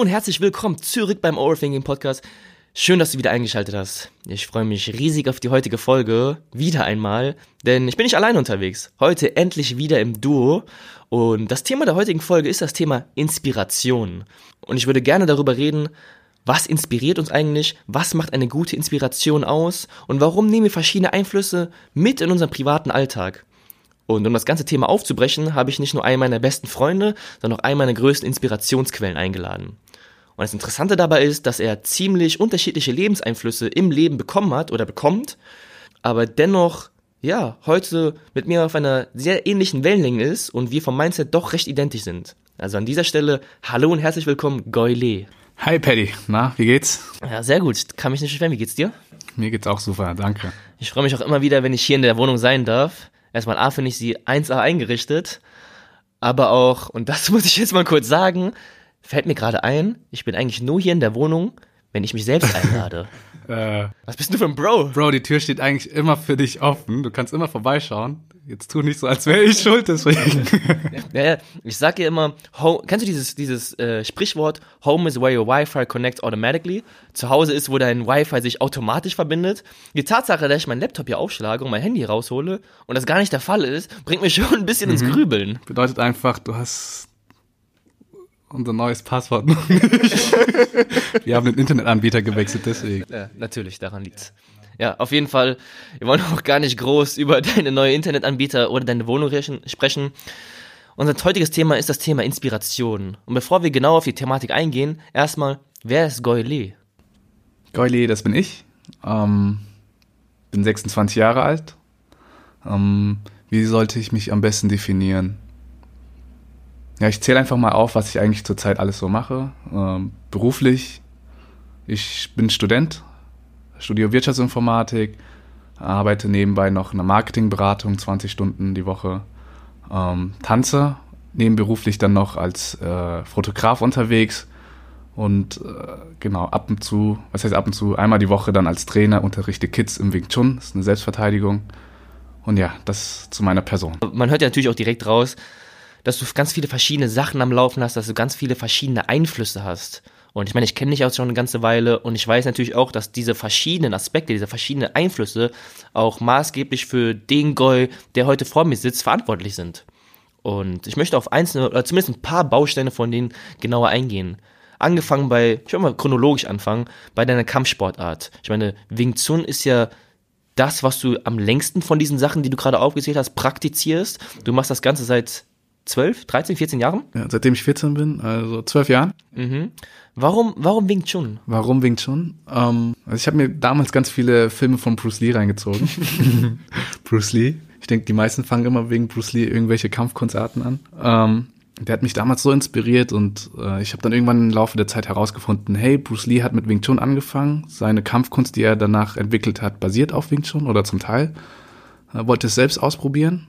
Und herzlich willkommen zurück beim Overthinking Podcast. Schön, dass du wieder eingeschaltet hast. Ich freue mich riesig auf die heutige Folge. Wieder einmal. Denn ich bin nicht allein unterwegs. Heute endlich wieder im Duo. Und das Thema der heutigen Folge ist das Thema Inspiration. Und ich würde gerne darüber reden, was inspiriert uns eigentlich? Was macht eine gute Inspiration aus? Und warum nehmen wir verschiedene Einflüsse mit in unseren privaten Alltag? Und um das ganze Thema aufzubrechen, habe ich nicht nur einen meiner besten Freunde, sondern auch einen meiner größten Inspirationsquellen eingeladen. Und das Interessante dabei ist, dass er ziemlich unterschiedliche Lebenseinflüsse im Leben bekommen hat oder bekommt, aber dennoch, ja, heute mit mir auf einer sehr ähnlichen Wellenlänge ist und wir vom Mindset doch recht identisch sind. Also an dieser Stelle, hallo und herzlich willkommen, Goyle. Hi Paddy, na, wie geht's? Ja, sehr gut. Kann mich nicht beschweren. Wie geht's dir? Mir geht's auch super, danke. Ich freue mich auch immer wieder, wenn ich hier in der Wohnung sein darf. Erstmal A finde ich sie 1A eingerichtet, aber auch, und das muss ich jetzt mal kurz sagen, fällt mir gerade ein, ich bin eigentlich nur hier in der Wohnung, wenn ich mich selbst einlade. äh, Was bist du für ein Bro? Bro, die Tür steht eigentlich immer für dich offen. Du kannst immer vorbeischauen. Jetzt tu nicht so, als wäre ich schuld, deswegen. ja, ja, ich sag dir immer, home, kennst du dieses, dieses äh, Sprichwort, Home is where your Wi-Fi connects automatically? Zu Hause ist, wo dein Wi-Fi sich automatisch verbindet. Die Tatsache, dass ich meinen Laptop hier aufschlage und mein Handy raushole und das gar nicht der Fall ist, bringt mich schon ein bisschen mhm. ins Grübeln. Bedeutet einfach, du hast unser neues Passwort noch nicht. Wir haben den Internetanbieter gewechselt, deswegen. Ja, natürlich, daran liegt's. Ja, auf jeden Fall. Wir wollen auch gar nicht groß über deine neue Internetanbieter oder deine Wohnung sprechen. Unser heutiges Thema ist das Thema Inspiration. Und bevor wir genau auf die Thematik eingehen, erstmal, wer ist Goyle? Goyle, das bin ich. Ähm, bin 26 Jahre alt. Ähm, wie sollte ich mich am besten definieren? Ja, ich zähle einfach mal auf, was ich eigentlich zurzeit alles so mache. Ähm, beruflich, ich bin Student, studiere Wirtschaftsinformatik, arbeite nebenbei noch in einer Marketingberatung, 20 Stunden die Woche, ähm, tanze nebenberuflich dann noch als äh, Fotograf unterwegs und äh, genau ab und zu, was heißt ab und zu, einmal die Woche dann als Trainer unterrichte Kids im Wing Chun, das ist eine Selbstverteidigung. Und ja, das zu meiner Person. Man hört ja natürlich auch direkt raus, dass du ganz viele verschiedene Sachen am Laufen hast, dass du ganz viele verschiedene Einflüsse hast. Und ich meine, ich kenne dich auch schon eine ganze Weile und ich weiß natürlich auch, dass diese verschiedenen Aspekte, diese verschiedenen Einflüsse auch maßgeblich für den Goy, der heute vor mir sitzt, verantwortlich sind. Und ich möchte auf einzelne, oder zumindest ein paar Bausteine von denen genauer eingehen. Angefangen bei, ich will mal chronologisch anfangen, bei deiner Kampfsportart. Ich meine, Wing Chun ist ja das, was du am längsten von diesen Sachen, die du gerade aufgezählt hast, praktizierst. Du machst das Ganze seit 12, 13, 14 Jahren? Ja, seitdem ich 14 bin, also 12 Jahren. Mhm. Warum, warum Wing Chun? Warum Wing Chun? Ähm, also ich habe mir damals ganz viele Filme von Bruce Lee reingezogen. Bruce Lee. Ich denke, die meisten fangen immer wegen Bruce Lee irgendwelche Kampfkunstarten an. Ähm, der hat mich damals so inspiriert und äh, ich habe dann irgendwann im Laufe der Zeit herausgefunden, hey, Bruce Lee hat mit Wing Chun angefangen. Seine Kampfkunst, die er danach entwickelt hat, basiert auf Wing Chun oder zum Teil. Er wollte es selbst ausprobieren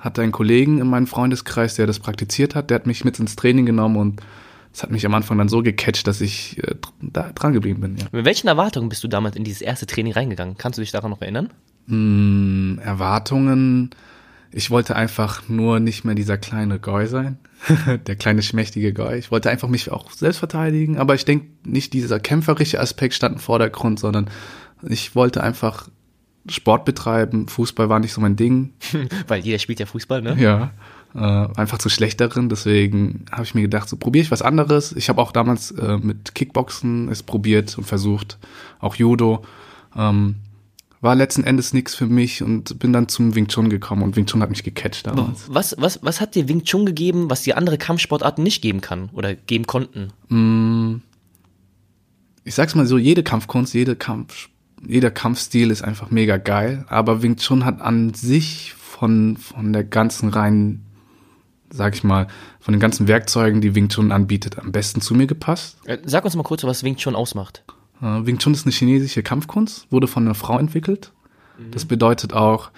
hatte einen Kollegen in meinem Freundeskreis, der das praktiziert hat, der hat mich mit ins Training genommen und das hat mich am Anfang dann so gecatcht, dass ich äh, da dran geblieben bin. Ja. Mit welchen Erwartungen bist du damals in dieses erste Training reingegangen? Kannst du dich daran noch erinnern? Mm, Erwartungen. Ich wollte einfach nur nicht mehr dieser kleine Goy sein, der kleine schmächtige Goy. Ich wollte einfach mich auch selbst verteidigen, aber ich denke nicht dieser kämpferische Aspekt stand im Vordergrund, sondern ich wollte einfach Sport betreiben. Fußball war nicht so mein Ding. Weil jeder spielt ja Fußball, ne? Ja. Äh, einfach zu schlechteren. Deswegen habe ich mir gedacht, so probiere ich was anderes. Ich habe auch damals äh, mit Kickboxen es probiert und versucht, auch Judo. Ähm, war letzten Endes nichts für mich und bin dann zum Wing Chun gekommen und Wing Chun hat mich gecatcht damals. Was, was, was hat dir Wing Chun gegeben, was dir andere Kampfsportarten nicht geben kann oder geben konnten? Mm, ich sag's mal so, jede Kampfkunst, jede Kampfsport jeder Kampfstil ist einfach mega geil, aber Wing Chun hat an sich von, von der ganzen rein sag ich mal, von den ganzen Werkzeugen, die Wing Chun anbietet, am besten zu mir gepasst. Äh, Sag uns mal kurz, was Wing Chun ausmacht. Äh, Wing Chun ist eine chinesische Kampfkunst, wurde von einer Frau entwickelt. Das bedeutet auch,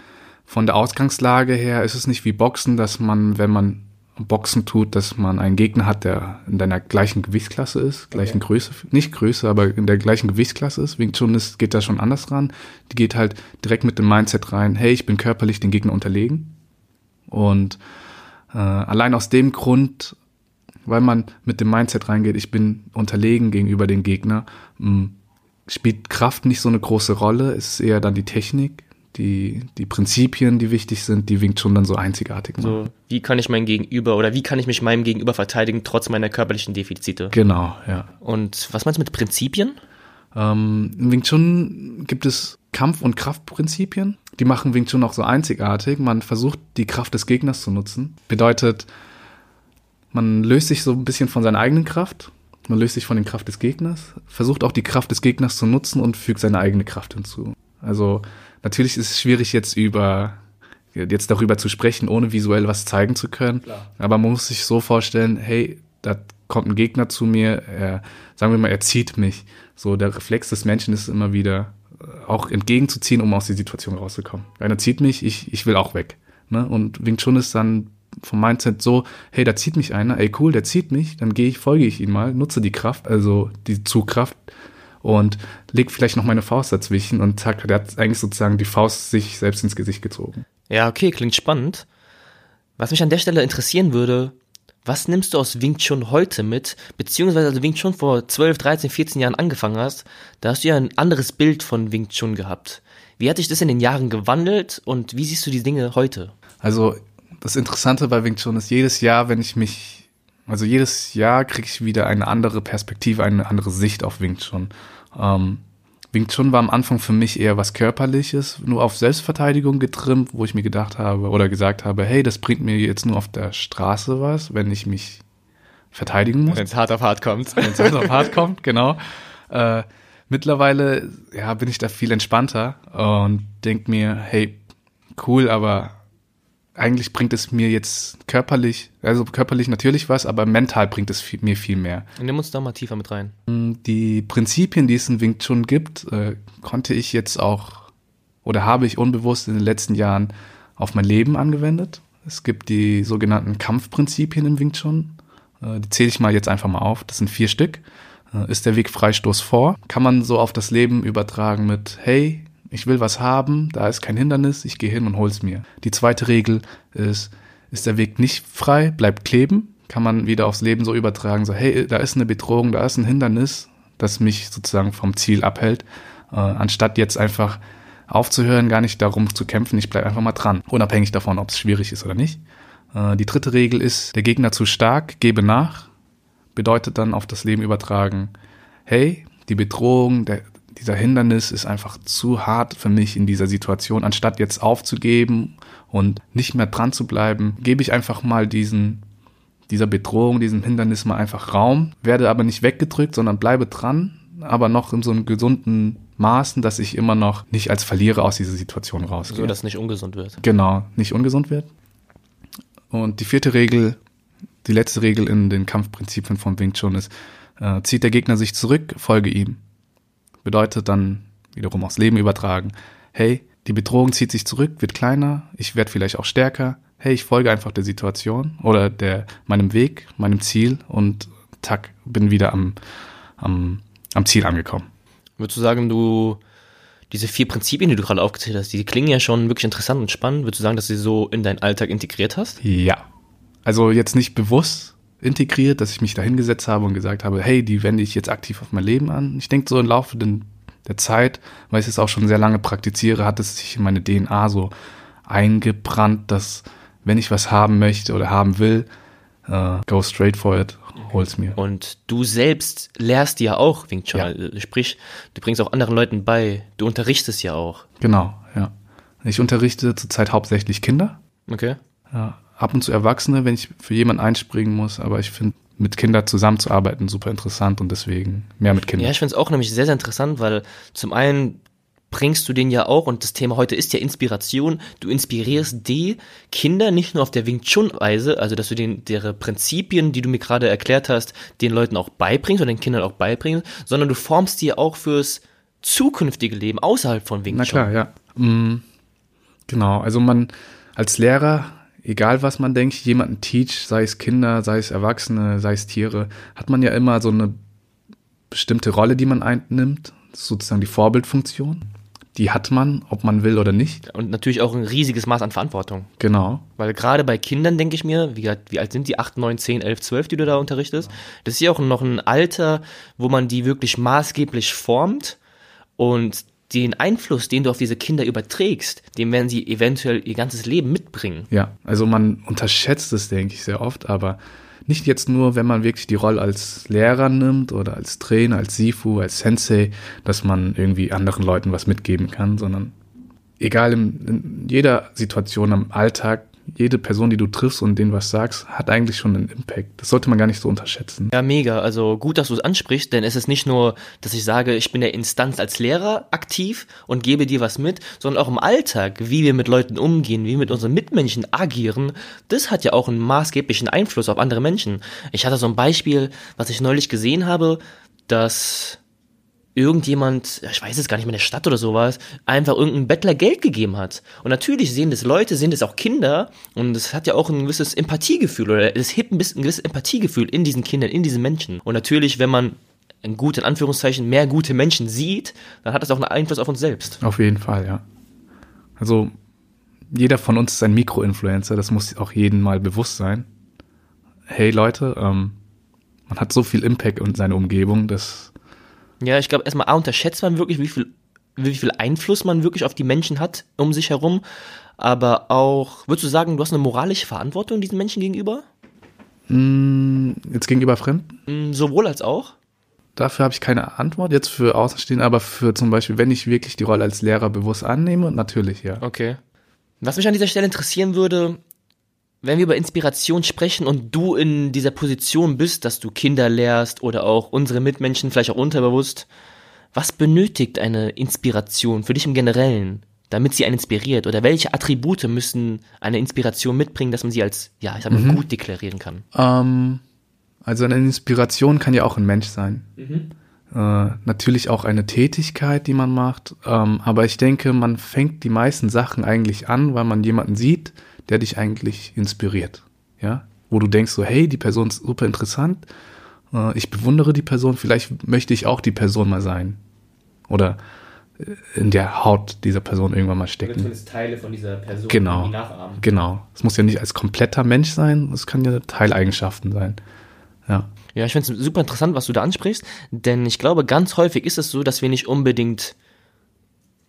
von der Ausgangslage her ist es nicht wie Boxen, dass man, wenn man Boxen tut, dass man einen Gegner hat, der in deiner gleichen Gewichtsklasse ist, gleichen Größe, nicht Größe, aber in der gleichen Gewichtsklasse ist. Wing Chun ist, geht da schon anders ran. Die geht halt direkt mit dem Mindset rein, hey, ich bin körperlich den Gegner unterlegen. Und äh, allein aus dem Grund, weil man mit dem Mindset reingeht, ich bin unterlegen gegenüber dem Gegner, mh, spielt Kraft nicht so eine große Rolle. Es ist eher dann die Technik, die, die Prinzipien, die wichtig sind, die Wing Chun dann so einzigartig machen. So, wie kann ich mein Gegenüber oder wie kann ich mich meinem Gegenüber verteidigen, trotz meiner körperlichen Defizite? Genau, ja. Und was meinst du mit Prinzipien? Ähm, Im Wing Chun gibt es Kampf- und Kraftprinzipien. Die machen Wing Chun auch so einzigartig. Man versucht, die Kraft des Gegners zu nutzen. Bedeutet, man löst sich so ein bisschen von seiner eigenen Kraft. Man löst sich von der Kraft des Gegners, versucht auch die Kraft des Gegners zu nutzen und fügt seine eigene Kraft hinzu. Also natürlich ist es schwierig jetzt über jetzt darüber zu sprechen, ohne visuell was zeigen zu können. Klar. Aber man muss sich so vorstellen, hey, da kommt ein Gegner zu mir, er, sagen wir mal, er zieht mich. So, der Reflex des Menschen ist immer wieder äh, auch entgegenzuziehen, um aus der Situation rauszukommen. Einer zieht mich, ich, ich will auch weg. Ne? Und Wing Chun ist dann vom Mindset so, hey, da zieht mich einer, ey cool, der zieht mich, dann gehe ich, folge ich ihm mal, nutze die Kraft, also die Zugkraft und leg vielleicht noch meine Faust dazwischen und zack, der hat eigentlich sozusagen die Faust sich selbst ins Gesicht gezogen. Ja, okay, klingt spannend. Was mich an der Stelle interessieren würde, was nimmst du aus Wing Chun heute mit, beziehungsweise als du Wing Chun vor 12, 13, 14 Jahren angefangen hast, da hast du ja ein anderes Bild von Wing Chun gehabt. Wie hat sich das in den Jahren gewandelt und wie siehst du die Dinge heute? Also das Interessante bei Wing Chun ist, jedes Jahr, wenn ich mich, also jedes Jahr kriege ich wieder eine andere Perspektive, eine andere Sicht auf Wing Chun. Ähm, Wing Chun war am Anfang für mich eher was Körperliches, nur auf Selbstverteidigung getrimmt, wo ich mir gedacht habe oder gesagt habe, hey, das bringt mir jetzt nur auf der Straße was, wenn ich mich verteidigen muss. Wenn es hart auf hart kommt. Wenn es hart auf hart kommt, genau. Äh, mittlerweile ja, bin ich da viel entspannter und denk mir, hey, cool, aber eigentlich bringt es mir jetzt körperlich, also körperlich natürlich was, aber mental bringt es viel, mir viel mehr. Nimm uns da mal tiefer mit rein. Die Prinzipien, die es in Wing Chun gibt, äh, konnte ich jetzt auch oder habe ich unbewusst in den letzten Jahren auf mein Leben angewendet. Es gibt die sogenannten Kampfprinzipien im Wing Chun. Äh, die zähle ich mal jetzt einfach mal auf. Das sind vier Stück. Äh, ist der Weg Freistoß vor? Kann man so auf das Leben übertragen mit, hey, ich will was haben, da ist kein Hindernis, ich gehe hin und hol's mir. Die zweite Regel ist, ist der Weg nicht frei, bleibt kleben, kann man wieder aufs Leben so übertragen, so hey, da ist eine Bedrohung, da ist ein Hindernis, das mich sozusagen vom Ziel abhält, äh, anstatt jetzt einfach aufzuhören, gar nicht darum zu kämpfen, ich bleibe einfach mal dran, unabhängig davon, ob es schwierig ist oder nicht. Äh, die dritte Regel ist, der Gegner zu stark, gebe nach, bedeutet dann auf das Leben übertragen, hey, die Bedrohung, der, dieser Hindernis ist einfach zu hart für mich in dieser Situation. Anstatt jetzt aufzugeben und nicht mehr dran zu bleiben, gebe ich einfach mal diesen, dieser Bedrohung, diesem Hindernis mal einfach Raum, werde aber nicht weggedrückt, sondern bleibe dran, aber noch in so einem gesunden Maßen, dass ich immer noch nicht als Verlierer aus dieser Situation rausgehe. So, dass nicht ungesund wird. Genau, nicht ungesund wird. Und die vierte Regel, die letzte Regel in den Kampfprinzipien von Wing Chun ist, äh, zieht der Gegner sich zurück, folge ihm bedeutet dann wiederum aufs Leben übertragen, hey, die Bedrohung zieht sich zurück, wird kleiner, ich werde vielleicht auch stärker, hey, ich folge einfach der Situation oder der, meinem Weg, meinem Ziel und tack, bin wieder am, am, am Ziel angekommen. Würdest du sagen, du, diese vier Prinzipien, die du gerade aufgezählt hast, die klingen ja schon wirklich interessant und spannend. Würdest du sagen, dass du sie so in deinen Alltag integriert hast? Ja. Also jetzt nicht bewusst, integriert, dass ich mich da hingesetzt habe und gesagt habe, hey, die wende ich jetzt aktiv auf mein Leben an. Ich denke so im Laufe der Zeit, weil ich es auch schon sehr lange praktiziere, hat es sich in meine DNA so eingebrannt, dass wenn ich was haben möchte oder haben will, uh, go straight for it, hol's mir. Und du selbst lehrst ja auch Wing Chun, ja. sprich, du bringst auch anderen Leuten bei, du unterrichtest ja auch. Genau, ja. Ich unterrichte zurzeit hauptsächlich Kinder. Okay. Ja, ab und zu Erwachsene, wenn ich für jemanden einspringen muss, aber ich finde mit Kindern zusammenzuarbeiten super interessant und deswegen mehr mit Kindern. Ja, ich finde es auch nämlich sehr, sehr interessant, weil zum einen bringst du den ja auch, und das Thema heute ist ja Inspiration, du inspirierst die Kinder nicht nur auf der Wing Chun-Weise, also dass du den, deren Prinzipien, die du mir gerade erklärt hast, den Leuten auch beibringst oder den Kindern auch beibringst, sondern du formst die auch fürs zukünftige Leben außerhalb von Wing Na Chun. klar, ja. Mm, genau, also man als Lehrer, egal was man denkt, jemanden teach, sei es Kinder, sei es Erwachsene, sei es Tiere, hat man ja immer so eine bestimmte Rolle, die man einnimmt, sozusagen die Vorbildfunktion. Die hat man, ob man will oder nicht. Und natürlich auch ein riesiges Maß an Verantwortung. Genau. Weil gerade bei Kindern denke ich mir, wie, alt- wie alt sind die? 8, 9, 10, 11, 12, die du da unterrichtest? Das ist ja auch noch ein Alter, wo man die wirklich maßgeblich formt und den Einfluss, den du auf diese Kinder überträgst, den werden sie eventuell ihr ganzes Leben mitbringen. Ja, also man unterschätzt es, denke ich, sehr oft, aber nicht jetzt nur, wenn man wirklich die Rolle als Lehrer nimmt oder als Trainer, als Sifu, als Sensei, dass man irgendwie anderen Leuten was mitgeben kann, sondern egal in, in jeder Situation am Alltag, jede Person, die du triffst und denen was sagst, hat eigentlich schon einen Impact. Das sollte man gar nicht so unterschätzen. Ja, mega. Also gut, dass du es ansprichst, denn es ist nicht nur, dass ich sage, ich bin der Instanz als Lehrer aktiv und gebe dir was mit, sondern auch im Alltag, wie wir mit Leuten umgehen, wie wir mit unseren Mitmenschen agieren, das hat ja auch einen maßgeblichen Einfluss auf andere Menschen. Ich hatte so ein Beispiel, was ich neulich gesehen habe, dass irgendjemand, ich weiß es gar nicht mehr, der Stadt oder sowas, einfach irgendeinem Bettler Geld gegeben hat. Und natürlich sehen das Leute, sehen das auch Kinder und es hat ja auch ein gewisses Empathiegefühl oder es hebt ein bisschen ein gewisses Empathiegefühl in diesen Kindern, in diesen Menschen. Und natürlich, wenn man in Anführungszeichen, mehr gute Menschen sieht, dann hat das auch einen Einfluss auf uns selbst. Auf jeden Fall, ja. Also jeder von uns ist ein Mikroinfluencer, das muss auch jedem mal bewusst sein. Hey Leute, ähm, man hat so viel Impact in seiner Umgebung, dass Ja, ich glaube, erstmal A, unterschätzt man wirklich, wie viel, wie viel Einfluss man wirklich auf die Menschen hat um sich herum. Aber auch, würdest du sagen, du hast eine moralische Verantwortung diesen Menschen gegenüber? mh, jetzt gegenüber Fremden, Mm, Sowohl als auch? dafür habe ich keine Antwort jetzt für Außenstehende, aber für zum Beispiel, wenn ich wirklich die Rolle als Lehrer bewusst annehme, natürlich ja. Okay. Was mich an dieser Stelle interessieren würde, wenn wir über Inspiration sprechen und du in dieser Position bist, dass du Kinder lehrst oder auch unsere Mitmenschen, vielleicht auch unterbewusst, was benötigt eine Inspiration für dich im Generellen, damit sie einen inspiriert? Oder welche Attribute müssen eine Inspiration mitbringen, dass man sie als, ja, ich sag mal, gut deklarieren kann? Ähm, also eine Inspiration kann ja auch ein Mensch sein. Äh, natürlich auch eine Tätigkeit, die man macht. Ähm, aber ich denke, man fängt die meisten Sachen eigentlich an, weil man jemanden sieht, der dich eigentlich inspiriert. Ja, wo du denkst so, hey, die Person ist super interessant. Äh, ich bewundere die Person. Vielleicht möchte ich auch die Person mal sein. Oder äh, in der Haut dieser Person irgendwann mal stecken. Teile von dieser Person Genau. Genau. Es muss ja nicht als kompletter Mensch sein, es kann ja Teileigenschaften sein. Ja. Ja, ich finde es super interessant, was du da ansprichst, denn ich glaube, ganz häufig ist es so, dass wir nicht unbedingt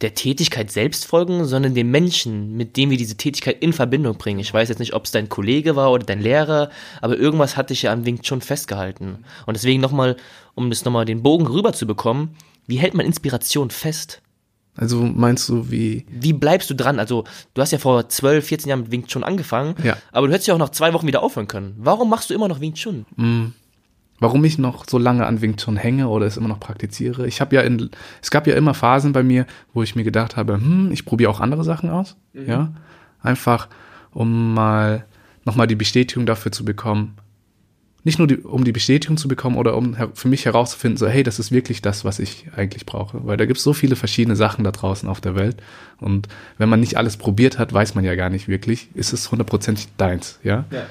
der Tätigkeit selbst folgen, sondern den Menschen, mit dem wir diese Tätigkeit in Verbindung bringen. Ich weiß jetzt nicht, ob es dein Kollege war oder dein Lehrer, aber irgendwas hat dich ja am Wing schon festgehalten. Und deswegen nochmal, um das nochmal den Bogen rüber zu bekommen, wie hält man Inspiration fest? Also meinst du, wie. Wie bleibst du dran? Also, du hast ja vor 12, 14 Jahren mit Wing Chun angefangen, Ja. aber du hättest ja auch nach zwei Wochen wieder aufhören können. Warum machst du immer noch Wing Chun? Warum ich noch so lange an Wing Chun hänge oder es immer noch praktiziere? Ich habe ja in. Es gab ja immer Phasen bei mir, wo ich mir gedacht habe, hm, ich probiere auch andere Sachen aus. Ja. Einfach, um mal nochmal die Bestätigung dafür zu bekommen. Nicht nur die, um die Bestätigung zu bekommen oder um für mich herauszufinden, so, hey, das ist wirklich das, was ich eigentlich brauche. Weil da gibt es so viele verschiedene Sachen da draußen auf der Welt. Und wenn man nicht alles probiert hat, weiß man ja gar nicht wirklich, ist es hundertprozentig deins, ja? Ja.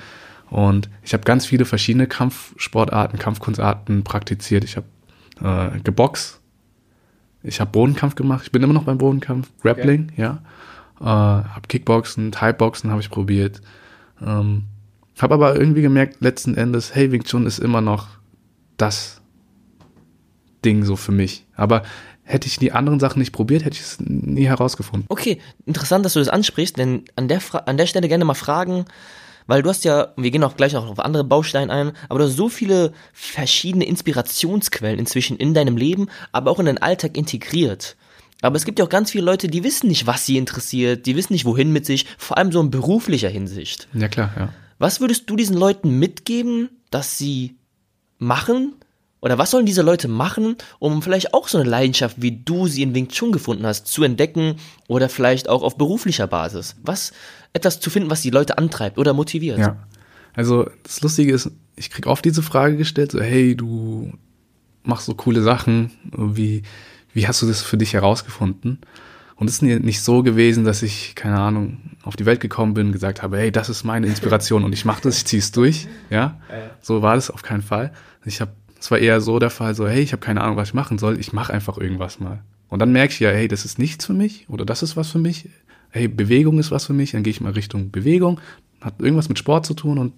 Und ich habe ganz viele verschiedene Kampfsportarten, Kampfkunstarten praktiziert. Ich habe äh, geboxt, ich habe Bodenkampf gemacht, ich bin immer noch beim Bodenkampf, Grappling, ja. Äh, habe Kickboxen, Thai-Boxen habe ich probiert. Ähm, habe aber irgendwie gemerkt, letzten Endes, hey, Wing Chun ist immer noch das Ding so für mich. Aber hätte ich die anderen Sachen nicht probiert, hätte ich es nie herausgefunden. Okay, interessant, dass du das ansprichst, denn an der, Fra an der Stelle gerne mal fragen, weil du hast ja, wir gehen auch gleich noch auf andere Bausteine ein, aber du hast so viele verschiedene Inspirationsquellen inzwischen in deinem Leben, aber auch in deinen Alltag integriert. Aber es gibt ja auch ganz viele Leute, die wissen nicht, was sie interessiert, die wissen nicht, wohin mit sich, vor allem so in beruflicher Hinsicht. Ja klar, ja. Was würdest du diesen Leuten mitgeben, dass sie machen, oder was sollen diese Leute machen, um vielleicht auch so eine Leidenschaft, wie du sie in Wing Chun gefunden hast, zu entdecken oder vielleicht auch auf beruflicher Basis? Was, etwas zu finden, was die Leute antreibt oder motiviert? Ja. Also das Lustige ist, ich krieg oft diese Frage gestellt, so hey, du machst so coole Sachen, wie, wie hast du das für dich herausgefunden? Und es ist nicht so gewesen, dass ich, keine Ahnung, auf die Welt gekommen bin, gesagt habe, hey, das ist meine Inspiration und ich mache das, ich ziehe es durch. Ja, so war das auf keinen Fall. Ich habe es war eher so der Fall, so, hey, ich habe keine Ahnung, was ich machen soll, ich mache einfach irgendwas mal. Und dann merke ich ja, hey, das ist nichts für mich oder das ist was für mich. Hey, Bewegung ist was für mich, dann gehe ich mal Richtung Bewegung, hat irgendwas mit Sport zu tun und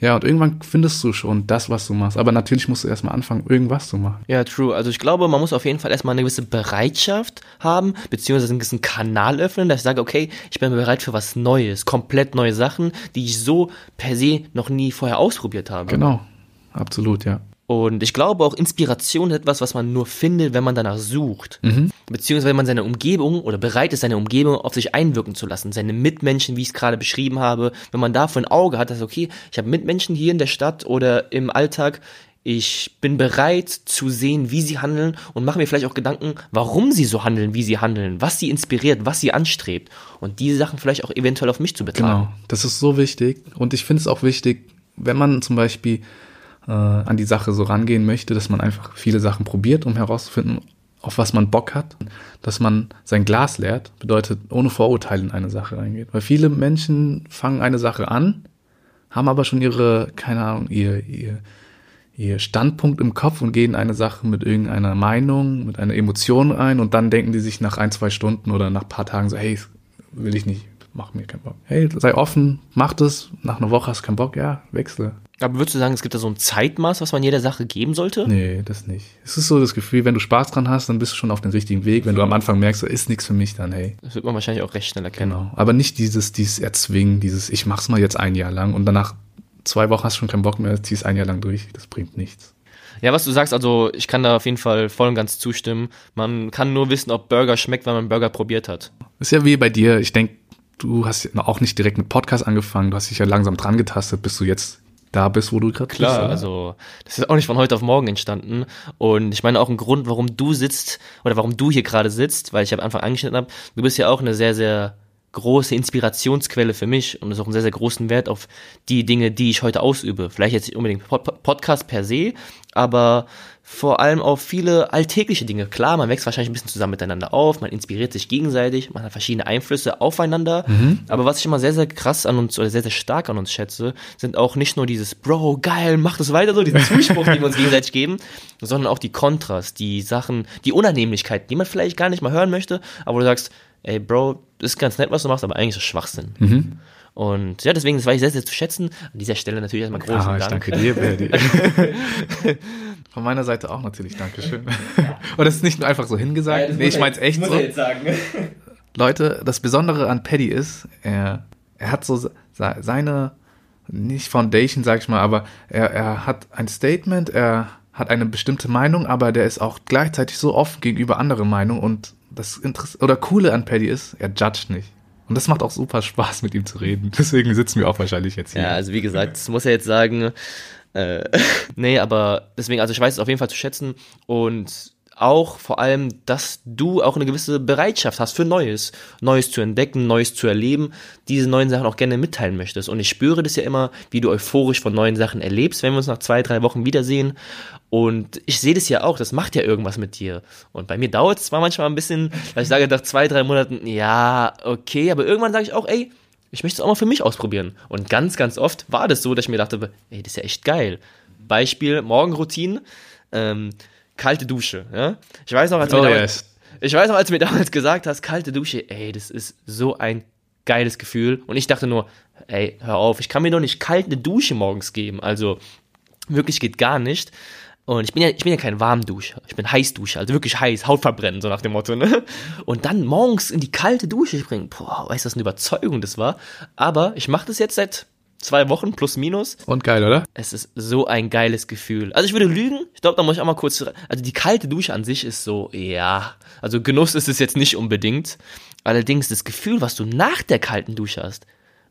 ja, und irgendwann findest du schon das, was du machst. Aber natürlich musst du erstmal anfangen, irgendwas zu machen. Ja, true. Also ich glaube, man muss auf jeden Fall erstmal eine gewisse Bereitschaft haben, beziehungsweise einen gewissen Kanal öffnen, dass ich sage, okay, ich bin bereit für was Neues, komplett neue Sachen, die ich so per se noch nie vorher ausprobiert habe. Genau, absolut, ja. Und ich glaube auch, Inspiration ist etwas, was man nur findet, wenn man danach sucht. Mhm. Beziehungsweise wenn man seine Umgebung oder bereit ist, seine Umgebung auf sich einwirken zu lassen. Seine Mitmenschen, wie ich es gerade beschrieben habe. Wenn man dafür ein Auge hat, dass, okay, ich habe Mitmenschen hier in der Stadt oder im Alltag. Ich bin bereit zu sehen, wie sie handeln und mache mir vielleicht auch Gedanken, warum sie so handeln, wie sie handeln, was sie inspiriert, was sie anstrebt. Und diese Sachen vielleicht auch eventuell auf mich zu betragen. Genau, das ist so wichtig. Und ich finde es auch wichtig, wenn man zum Beispiel äh, an die Sache so rangehen möchte, dass man einfach viele Sachen probiert, um herauszufinden, auf was man Bock hat, dass man sein Glas leert, bedeutet ohne Vorurteile in eine Sache reingeht. Weil viele Menschen fangen eine Sache an, haben aber schon ihre, keine Ahnung, ihr, ihr, ihr Standpunkt im Kopf und gehen eine Sache mit irgendeiner Meinung, mit einer Emotion ein und dann denken die sich nach ein, zwei Stunden oder nach ein paar Tagen so, hey, will ich nicht, mach mir keinen Bock. Hey, sei offen, mach das, nach einer Woche hast du keinen Bock, ja, wechsle. Aber würdest du sagen, es gibt da so ein Zeitmaß, was man jeder Sache geben sollte? Nee, das nicht. Es ist so das Gefühl, wenn du Spaß dran hast, dann bist du schon auf dem richtigen Weg. Wenn du am Anfang merkst, da ist nichts für mich, dann hey. Das wird man wahrscheinlich auch recht schnell erkennen. Genau. Aber nicht dieses, dieses Erzwingen, dieses, ich mach's mal jetzt ein Jahr lang und danach zwei Wochen hast du schon keinen Bock mehr, ziehst ein Jahr lang durch. Das bringt nichts. Ja, was du sagst, also ich kann da auf jeden Fall voll und ganz zustimmen. Man kann nur wissen, ob Burger schmeckt, wenn man Burger probiert hat. ist ja wie bei dir. Ich denke, du hast auch nicht direkt mit Podcast angefangen. Du hast dich ja langsam dran getastet, bis du jetzt da bist, wo du gerade bist. Klar, also das ist auch nicht von heute auf morgen entstanden. Und ich meine auch ein Grund, warum du sitzt oder warum du hier gerade sitzt, weil ich am Anfang angeschnitten habe, du bist ja auch eine sehr, sehr große Inspirationsquelle für mich und es ist auch einen sehr, sehr großen Wert auf die Dinge, die ich heute ausübe. Vielleicht jetzt nicht unbedingt Podcast per se, aber vor allem auf viele alltägliche Dinge. Klar, man wächst wahrscheinlich ein bisschen zusammen miteinander auf, man inspiriert sich gegenseitig, man hat verschiedene Einflüsse aufeinander. Mhm. Aber was ich immer sehr, sehr krass an uns oder sehr, sehr stark an uns schätze, sind auch nicht nur dieses Bro, geil, mach das weiter so, diesen Zuspruch, den wir uns gegenseitig geben, sondern auch die Kontras, die Sachen, die Unannehmlichkeiten, die man vielleicht gar nicht mal hören möchte, aber du sagst, ey Bro, ist ganz nett, was du machst, aber eigentlich ist das Schwachsinn. Mhm. Und ja, deswegen, das war ich sehr, sehr zu schätzen. An dieser Stelle natürlich erstmal großen ah, ich Dank. danke dir, Berdi. Von meiner Seite auch natürlich Dankeschön. Und das ist nicht nur einfach so hingesagt. Ja, nee, ich meine es echt muss so. Jetzt sagen. Leute, das Besondere an Paddy ist, er, er hat so seine, nicht Foundation, sag ich mal, aber er, er hat ein Statement, er hat eine bestimmte Meinung, aber der ist auch gleichzeitig so offen gegenüber anderen Meinungen und das Interess oder Coole an Paddy ist, er judgt nicht. Und das macht auch super Spaß, mit ihm zu reden. Deswegen sitzen wir auch wahrscheinlich jetzt hier. Ja, also wie gesagt, das muss er jetzt sagen. Äh, nee, aber deswegen, also ich weiß es auf jeden Fall zu schätzen und auch vor allem, dass du auch eine gewisse Bereitschaft hast für Neues, Neues zu entdecken, Neues zu erleben, diese neuen Sachen auch gerne mitteilen möchtest. Und ich spüre das ja immer, wie du euphorisch von neuen Sachen erlebst, wenn wir uns nach zwei, drei Wochen wiedersehen. Und ich sehe das ja auch, das macht ja irgendwas mit dir. Und bei mir dauert es zwar manchmal ein bisschen, weil ich sage nach zwei, drei Monaten, ja, okay, aber irgendwann sage ich auch, ey, ich möchte es auch mal für mich ausprobieren. Und ganz, ganz oft war das so, dass ich mir dachte, ey, das ist ja echt geil. Beispiel Morgenroutine. Ähm, kalte Dusche. Ja? Ich weiß noch, als oh, mir damals, yes. ich weiß noch, als du mir damals gesagt hast, kalte Dusche, ey, das ist so ein geiles Gefühl. Und ich dachte nur, ey, hör auf, ich kann mir doch nicht kalt eine Dusche morgens geben. Also wirklich geht gar nicht. Und ich bin ja, ich bin ja kein Warmduscher, ich bin Heißduscher, also wirklich heiß, Haut verbrennen, so nach dem Motto, ne? Und dann morgens in die kalte Dusche springen, boah, weißt du, was eine Überzeugung das war? Aber ich mache das jetzt seit zwei Wochen plus minus. Und geil, oder? Es ist so ein geiles Gefühl. Also ich würde lügen. Ich glaube, da muss ich auch mal kurz. Also die kalte Dusche an sich ist so, ja. Also Genuss ist es jetzt nicht unbedingt. Allerdings das Gefühl, was du nach der kalten Dusche hast,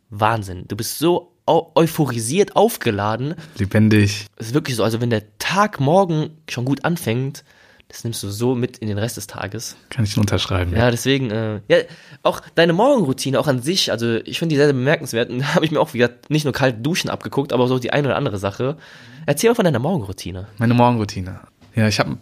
Wahnsinn. Du bist so eu euphorisiert, aufgeladen. Lebendig. Es ist wirklich so, also wenn der Tag morgen schon gut anfängt, das nimmst du so mit in den Rest des Tages. Kann ich unterschreiben. Ja, deswegen, äh, ja, auch deine Morgenroutine, auch an sich, also ich finde die sehr, sehr bemerkenswert und da habe ich mir auch wieder nicht nur kalt duschen abgeguckt, aber auch so die eine oder andere Sache. Erzähl mal von deiner Morgenroutine. Meine Morgenroutine. Ja, ich habe ein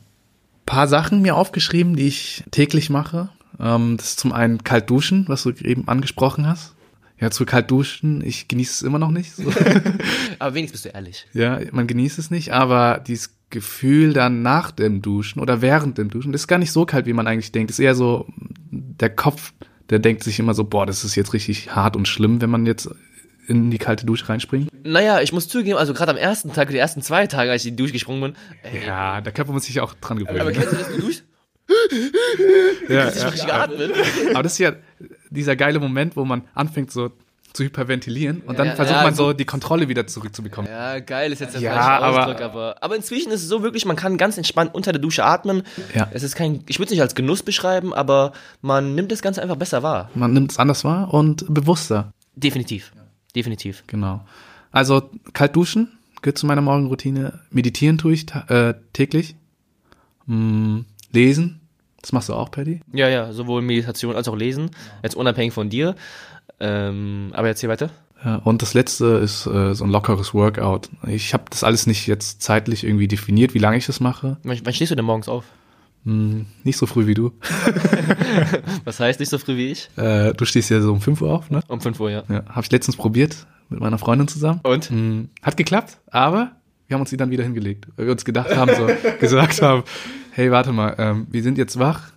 paar Sachen mir aufgeschrieben, die ich täglich mache. Ähm, das ist zum einen kalt duschen, was du eben angesprochen hast. Ja, zu kalt duschen, ich genieße es immer noch nicht. So. Aber wenigstens bist du ehrlich. Ja, man genießt es nicht, aber dieses Gefühl dann nach dem Duschen oder während dem Duschen, das ist gar nicht so kalt, wie man eigentlich denkt. Das ist eher so, der Kopf, der denkt sich immer so, boah, das ist jetzt richtig hart und schlimm, wenn man jetzt in die kalte Dusche reinspringt. Naja, ich muss zugeben, also gerade am ersten Tag, die ersten zwei Tage, als ich in die Dusche gesprungen bin, ey, Ja, der Körper muss sich auch dran gewöhnen. aber kennst du das, du duschst? ja, ja. geatmet. Aber das ist ja dieser geile Moment, wo man anfängt so zu hyperventilieren und dann Ja, versucht ja, man so- so die Kontrolle wieder zurückzubekommen. Ja, geil ist jetzt der Ja, falsche aber- Ausdruck, aber, aber inzwischen ist es so wirklich, man kann ganz entspannt unter der Dusche atmen. Ja. Es ist kein, ich würde es nicht als Genuss beschreiben, aber man nimmt das Ganze einfach besser wahr. Man nimmt es anders wahr und bewusster. Definitiv. Definitiv. Genau. Also kalt duschen gehört zu meiner Morgenroutine. Meditieren tue ich äh, täglich. Mm, lesen. Das machst du auch, Paddy? Ja, ja, sowohl Meditation als auch Lesen, jetzt unabhängig von dir. Ähm, aber erzähl weiter. Ja, und das letzte ist äh, so ein lockeres Workout. Ich habe das alles nicht jetzt zeitlich irgendwie definiert, wie lange ich das mache. Wann, wann stehst du denn morgens auf? Mm, nicht so früh wie du. Was heißt nicht so früh wie ich? Äh, du stehst ja so um 5 Uhr auf, ne? Um 5 Uhr, ja. Ja, habe ich letztens probiert mit meiner Freundin zusammen. Und? Mm, Hat geklappt, aber wir haben uns die dann wieder hingelegt, weil wir uns gedacht haben, so gesagt haben, hey, warte mal, ähm, wir sind jetzt wach,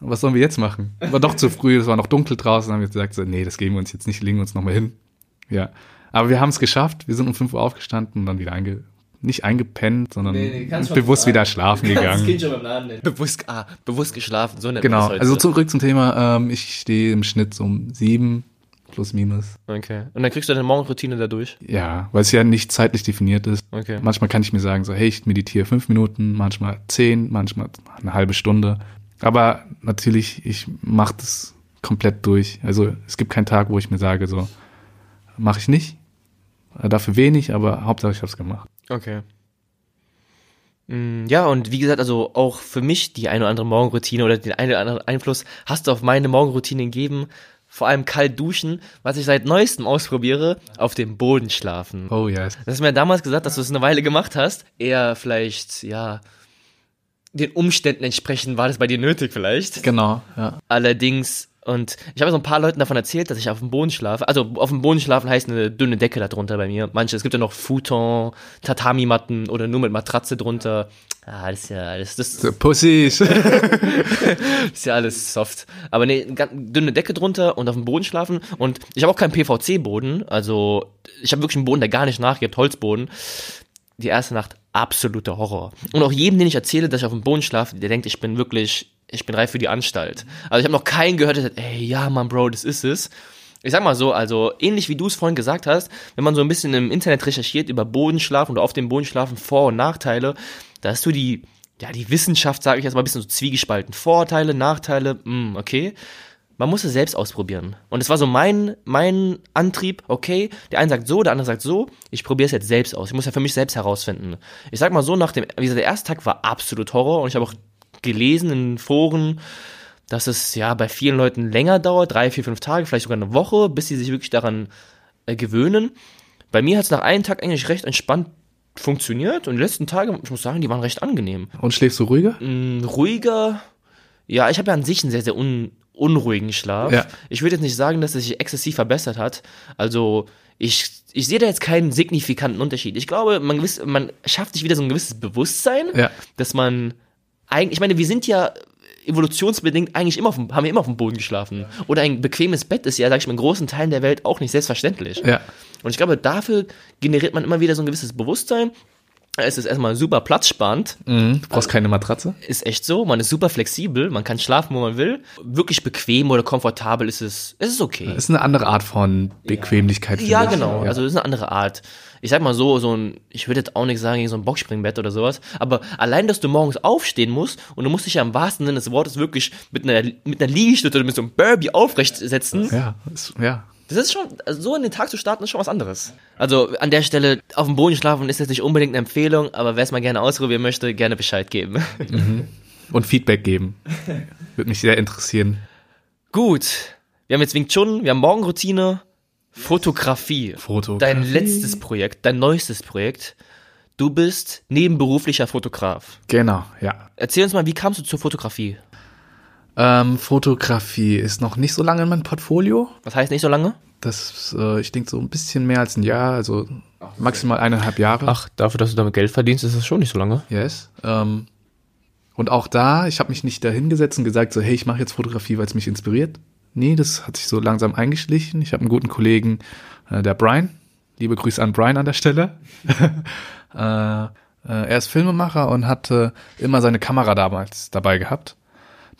was sollen wir jetzt machen? War doch zu früh, es war noch dunkel draußen, haben wir gesagt, so, nee, das geben wir uns jetzt nicht, legen wir uns nochmal hin. Ja, aber wir haben es geschafft, wir sind um 5 Uhr aufgestanden und dann wieder einge nicht eingepennt, sondern Nee, nee, bewusst wieder schlafen gegangen. schon beim Namen. Bewusst, ah, bewusst geschlafen, so Genau, das also zurück zum Thema, ähm, ich stehe im Schnitt so um sieben plus minus. Okay. Und dann kriegst du deine Morgenroutine dadurch. Ja, weil es ja nicht zeitlich definiert ist. Okay. Manchmal kann ich mir sagen, so, hey, ich meditiere fünf Minuten, manchmal zehn, manchmal eine halbe Stunde. Aber natürlich, ich mache das komplett durch. Also es gibt keinen Tag, wo ich mir sage, so, mache ich nicht. Äh, Dafür wenig, aber Hauptsache ich habe es gemacht. Okay. Mm, Ja, und wie gesagt, also auch für mich die eine oder andere Morgenroutine oder den einen oder anderen Einfluss hast du auf meine Morgenroutine gegeben. Vor allem kalt duschen, was ich seit neuestem ausprobiere, auf dem Boden schlafen. Oh ja. Du hast mir damals gesagt, dass du es eine Weile gemacht hast. Eher vielleicht, ja, den Umständen entsprechend war das bei dir nötig vielleicht. Genau, ja. Allerdings, und ich habe so ein paar Leuten davon erzählt, dass ich auf dem Boden schlafe. Also auf dem Boden schlafen heißt eine dünne Decke darunter bei mir. Manche, es gibt ja noch Futon, Tatami-Matten oder nur mit Matratze drunter. Ah, das ist ja, das, das, So, Pussys. ist ja alles soft. Aber nee, dünne Decke drunter und auf dem Boden schlafen. Und ich habe auch keinen PVC-Boden. Also ich habe wirklich einen Boden, der gar nicht nachgibt, Holzboden. Die erste Nacht absoluter Horror. Und auch jedem, den ich erzähle, dass ich auf dem Boden schlafe, der denkt, ich bin wirklich, ich bin reif für die Anstalt. Also ich habe noch keinen gehört, der sagt, ey, ja, Mann, Bro, das ist es. Ich sag mal so, also ähnlich wie du es vorhin gesagt hast, wenn man so ein bisschen im Internet recherchiert über Bodenschlafen oder auf dem Bodenschlafen, Vor- und Nachteile, da hast du die, ja, die Wissenschaft, sage ich jetzt mal, ein bisschen so zwiegespalten. Vorteile, Nachteile, mh, okay. Man muss es selbst ausprobieren. Und es war so mein, mein Antrieb, okay, der eine sagt so, der andere sagt so, ich probiere es jetzt selbst aus. Ich muss ja für mich selbst herausfinden. Ich sag mal so, nach dem, wie gesagt, der erste Tag war absolut Horror und ich habe auch gelesen in Foren, dass es ja bei vielen Leuten länger dauert, drei, vier, fünf Tage, vielleicht sogar eine Woche, bis sie sich wirklich daran äh, gewöhnen. Bei mir hat es nach einem Tag eigentlich recht entspannt funktioniert und die letzten Tage, ich muss sagen, die waren recht angenehm. Und schläfst du ruhiger? Mm, ruhiger, ja, ich habe ja an sich einen sehr, sehr un, unruhigen Schlaf. Ja. Ich würde jetzt nicht sagen, dass es sich exzessiv verbessert hat. Also ich, ich sehe da jetzt keinen signifikanten Unterschied. Ich glaube, man, gewiss, man schafft sich wieder so ein gewisses Bewusstsein, Ja. dass man eigentlich, ich meine, wir sind ja evolutionsbedingt eigentlich immer auf dem, haben wir immer auf dem Boden geschlafen. Oder ein bequemes Bett ist ja, sag ich mal, in großen Teilen der Welt auch nicht selbstverständlich. Ja. Und ich glaube, dafür generiert man immer wieder so ein gewisses Bewusstsein. Es ist erstmal super platzsparend, Mhm. Du brauchst keine Matratze? ist echt so. Man ist super flexibel, man kann schlafen, wo man will. Wirklich bequem oder komfortabel ist es, es ist okay. ist eine andere Art von Bequemlichkeit. Ja, ich. genau. Ja. Also ist eine andere Art. Ich sag mal so, so ein, ich würde jetzt auch nicht sagen, so ein Boxspringbett oder sowas, aber allein, dass du morgens aufstehen musst und du musst dich ja im wahrsten Sinne des Wortes wirklich mit einer, mit einer Liegestütze oder mit so einem Burpee aufrecht setzen, ja, ist, ja. Das ist schon, also so in den Tag zu starten, ist schon was anderes. Also an der Stelle, auf dem Boden schlafen ist jetzt nicht unbedingt eine Empfehlung, aber wer es mal gerne ausprobieren möchte, gerne Bescheid geben. Und Feedback geben. Würde mich sehr interessieren. Gut, wir haben jetzt Wing Chun, wir haben Morgenroutine, Fotografie. Fotografie. Dein letztes Projekt, dein neuestes Projekt. Du bist nebenberuflicher Fotograf. Genau, ja. Erzähl uns mal, wie kamst du zur Fotografie? Ähm, Fotografie ist noch nicht so lange in meinem Portfolio. Was heißt nicht so lange? Das, äh, ich denke, so ein bisschen mehr als ein Jahr, also maximal eineinhalb Jahre. Ach, dafür, dass du damit Geld verdienst, ist das schon nicht so lange. Yes. Ähm, und auch da, ich habe mich nicht dahingesetzt und gesagt, so, hey, ich mache jetzt Fotografie, weil es mich inspiriert. Nee, das hat sich so langsam eingeschlichen. Ich habe einen guten Kollegen, äh, der Brian. Liebe Grüße an Brian an der Stelle. äh, äh, er ist Filmemacher und hatte immer seine Kamera damals dabei gehabt.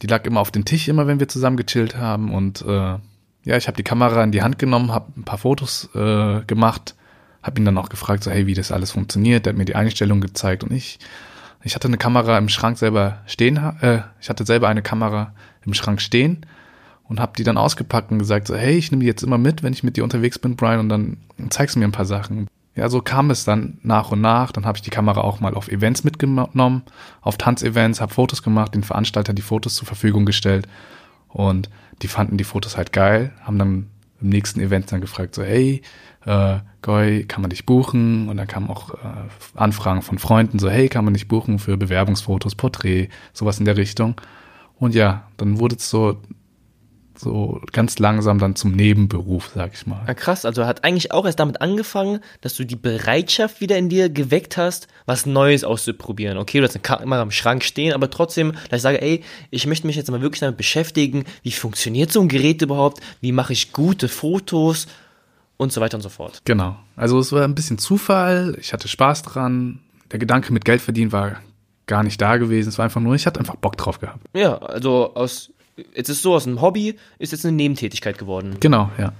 Die lag immer auf dem Tisch, immer wenn wir zusammen gechillt haben. Und äh, ja, ich habe die Kamera in die Hand genommen, habe ein paar Fotos äh, gemacht, habe ihn dann auch gefragt, so hey, wie das alles funktioniert. Der hat mir die Einstellung gezeigt und ich, ich hatte eine Kamera im Schrank selber stehen, äh, ich hatte selber eine Kamera im Schrank stehen und habe die dann ausgepackt und gesagt, so hey, ich nehme die jetzt immer mit, wenn ich mit dir unterwegs bin, Brian, und dann zeigst du mir ein paar Sachen. Ja, so kam es dann nach und nach. Dann habe ich die Kamera auch mal auf Events mitgenommen, auf Tanzevents, habe Fotos gemacht, den Veranstalter die Fotos zur Verfügung gestellt und die fanden die Fotos halt geil, haben dann im nächsten Event dann gefragt, so hey, äh, Goy, kann man dich buchen? Und dann kamen auch äh, Anfragen von Freunden, so hey, kann man dich buchen für Bewerbungsfotos, Porträt, sowas in der Richtung. Und ja, dann wurde es so so ganz langsam dann zum Nebenberuf, sag ich mal. Ja, krass, also hat eigentlich auch erst damit angefangen, dass du die Bereitschaft wieder in dir geweckt hast, was Neues auszuprobieren. Okay, du hast eine Kamera im Schrank stehen, aber trotzdem, dass ich sage, ey, ich möchte mich jetzt mal wirklich damit beschäftigen, wie funktioniert so ein Gerät überhaupt, wie mache ich gute Fotos und so weiter und so fort. Genau. Also es war ein bisschen Zufall, ich hatte Spaß dran. Der Gedanke mit Geld verdienen war gar nicht da gewesen. Es war einfach nur, ich hatte einfach Bock drauf gehabt. Ja, also aus jetzt ist so aus einem Hobby, ist jetzt eine Nebentätigkeit geworden. Genau, ja.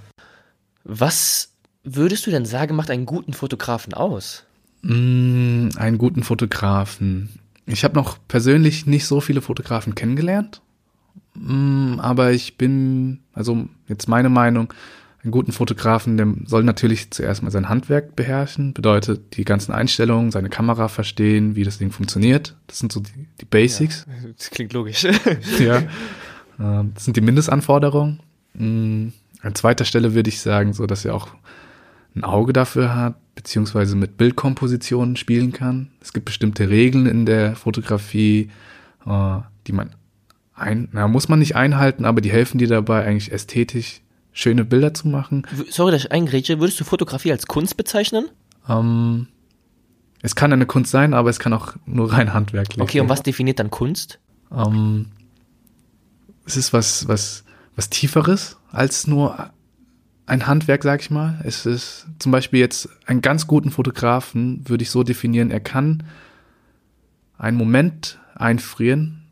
Was würdest du denn sagen, macht einen guten Fotografen aus? Mm, einen guten Fotografen. Ich habe noch persönlich nicht so viele Fotografen kennengelernt, mm, aber ich bin, also jetzt meine Meinung, einen guten Fotografen, der soll natürlich zuerst mal sein Handwerk beherrschen, bedeutet die ganzen Einstellungen, seine Kamera verstehen, wie das Ding funktioniert. Das sind so die, die Basics. Ja, das klingt logisch. ja. Ähm, das sind die Mindestanforderungen. Mm, an zweiter Stelle würde ich sagen, so dass er auch ein Auge dafür hat, beziehungsweise mit Bildkompositionen spielen kann. Es gibt bestimmte Regeln in der Fotografie, äh, die man ein, na, muss man nicht einhalten, aber die helfen dir dabei, eigentlich ästhetisch schöne Bilder zu machen. Sorry, dass ich eingrätsche. Würdest du Fotografie als Kunst bezeichnen? Ähm, es kann eine Kunst sein, aber es kann auch nur rein handwerklich. Okay, und was definiert dann Kunst? Ähm, es ist was, was, was Tieferes als nur ein Handwerk, sag ich mal. Es ist zum Beispiel jetzt einen ganz guten Fotografen, würde ich so definieren, er kann einen Moment einfrieren,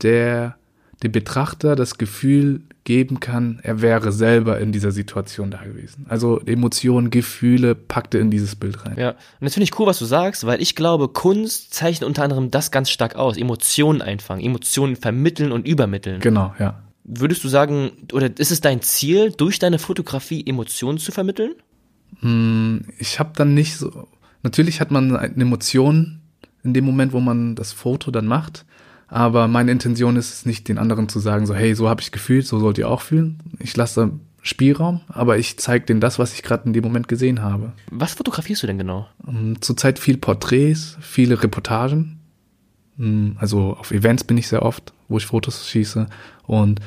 der dem Betrachter das Gefühl geben kann, er wäre selber in dieser Situation da gewesen. Also Emotionen, Gefühle packte in dieses Bild rein. Ja, und das finde ich cool, was du sagst, weil ich glaube, Kunst zeichnet unter anderem das ganz stark aus. Emotionen einfangen, Emotionen vermitteln und übermitteln. Genau, ja. Würdest du sagen, oder ist es dein Ziel, durch deine Fotografie Emotionen zu vermitteln? Hm, ich habe dann nicht so. Natürlich hat man eine Emotion in dem Moment, wo man das Foto dann macht. Aber meine Intention ist es nicht, den anderen zu sagen, so, hey, so habe ich gefühlt, so sollt ihr auch fühlen. Ich lasse Spielraum, aber ich zeige denen das, was ich gerade in dem Moment gesehen habe. Was fotografierst du denn genau? Um, Zurzeit viel Porträts, viele Reportagen. Um, also auf Events bin ich sehr oft, wo ich Fotos schieße. Und